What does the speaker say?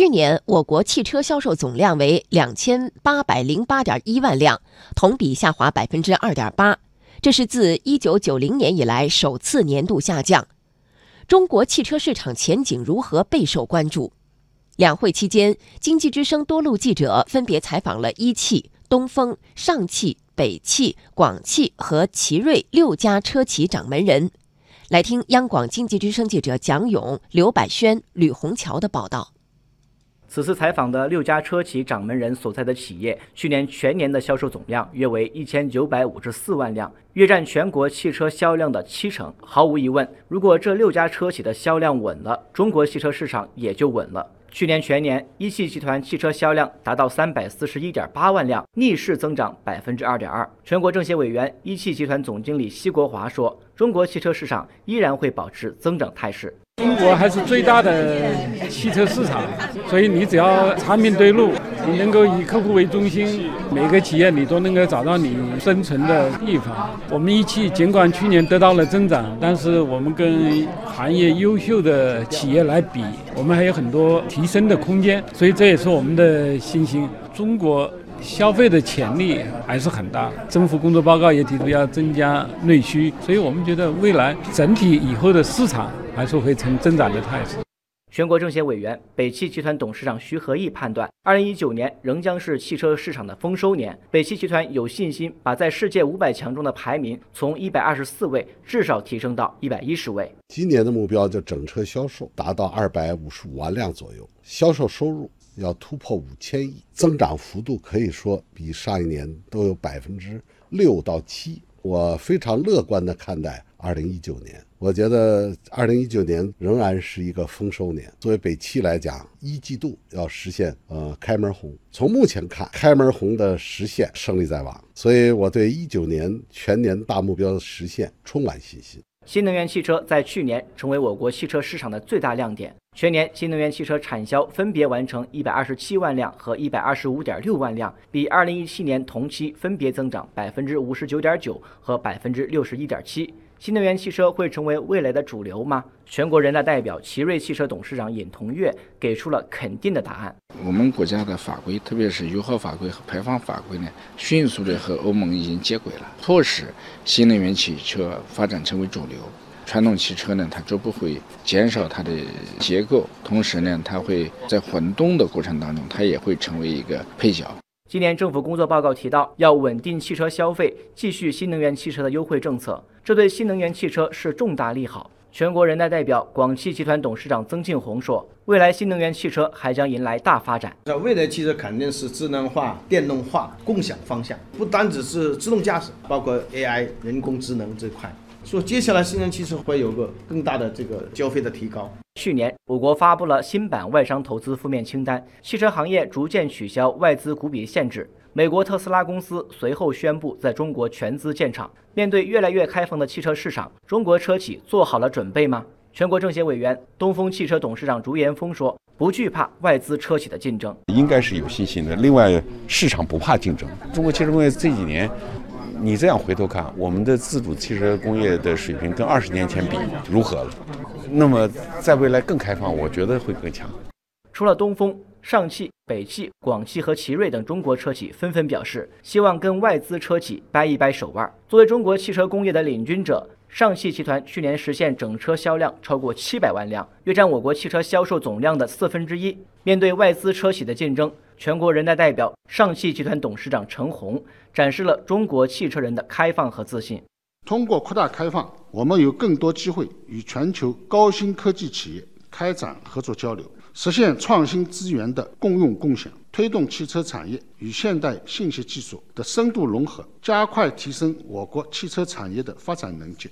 去年我国汽车销售总量为两千八百零八点一万辆，同比下滑百分之二点八，这是自一九九零年以来首次年度下降。中国汽车市场前景如何备受关注。两会期间，经济之声多路记者分别采访了一汽、东风、上汽、北汽、广汽和奇瑞六家车企掌门人。来听央广经济之声记者蒋勇、刘百轩、吕红桥的报道。此次采访的六家车企掌门人所在的企业，去年全年的销售总量约为一千九百五十四万辆，约占全国汽车销量的七成。毫无疑问，如果这六家车企的销量稳了，中国汽车市场也就稳了。去年全年，一汽集团汽车销量达到三百四十一点八万辆，逆势增长百分之二点二。全国政协委员、一汽集团总经理奚国华说：“中国汽车市场依然会保持增长态势。”中国还是最大的汽车市场，所以你只要产品对路，你能够以客户为中心，每个企业你都能够找到你生存的地方。我们一汽尽管去年得到了增长，但是我们跟行业优秀的企业来比，我们还有很多提升的空间，所以这也是我们的信心。中国。消费的潜力还是很大，政府工作报告也提出要增加内需，所以我们觉得未来整体以后的市场还是会呈增长的态势。全国政协委员、北汽集团董事长徐和义判断，二零一九年仍将是汽车市场的丰收年。北汽集团有信心把在世界五百强中的排名从一百二十四位至少提升到一百一十位。今年的目标就整车销售达到二百五十五万辆左右，销售收入。要突破五千亿，增长幅度可以说比上一年都有百分之六到七。我非常乐观地看待二零一九年，我觉得二零一九年仍然是一个丰收年。作为北汽来讲，一季度要实现呃开门红，从目前看，开门红的实现胜利在望，所以我对一九年全年大目标的实现充满信心。新能源汽车在去年成为我国汽车市场的最大亮点。全年新能源汽车产销分别完成一百二十七万辆和一百二十五点六万辆，比二零一七年同期分别增长百分之五十九点九和百分之六十一点七。新能源汽车会成为未来的主流吗？全国人大代表、奇瑞汽车董事长尹同跃给出了肯定的答案。我们国家的法规，特别是油耗法规和排放法规呢，迅速的和欧盟已经接轨了，迫使新能源汽车发展成为主流。传统汽车呢，它逐步会减少它的结构，同时呢，它会在混动的过程当中，它也会成为一个配角。今年政府工作报告提到，要稳定汽车消费，继续新能源汽车的优惠政策，这对新能源汽车是重大利好。全国人大代表、广汽集团董事长曾庆红说：“未来新能源汽车还将迎来大发展。那未来汽车肯定是智能化、电动化、共享方向，不单只是自动驾驶，包括 AI 人工智能这块。”说接下来新能源汽车会有个更大的这个交费的提高。去年，我国发布了新版外商投资负面清单，汽车行业逐渐取消外资股比限制。美国特斯拉公司随后宣布在中国全资建厂。面对越来越开放的汽车市场，中国车企做好了准备吗？全国政协委员、东风汽车董事长朱延峰说：“不惧怕外资车企的竞争，应该是有信心的。另外，市场不怕竞争。中国汽车工业这几年。”你这样回头看，我们的自主汽车工业的水平跟二十年前比如何了？那么在未来更开放，我觉得会更强。除了东风、上汽、北汽、广汽和奇瑞等中国车企纷纷表示，希望跟外资车企掰一掰手腕。作为中国汽车工业的领军者，上汽集团去年实现整车销量超过七百万辆，约占我国汽车销售总量的四分之一。面对外资车企的竞争，全国人大代表、上汽集团董事长陈红展示了中国汽车人的开放和自信。通过扩大开放，我们有更多机会与全球高新科技企业开展合作交流，实现创新资源的共用共享，推动汽车产业与现代信息技术的深度融合，加快提升我国汽车产业的发展能级。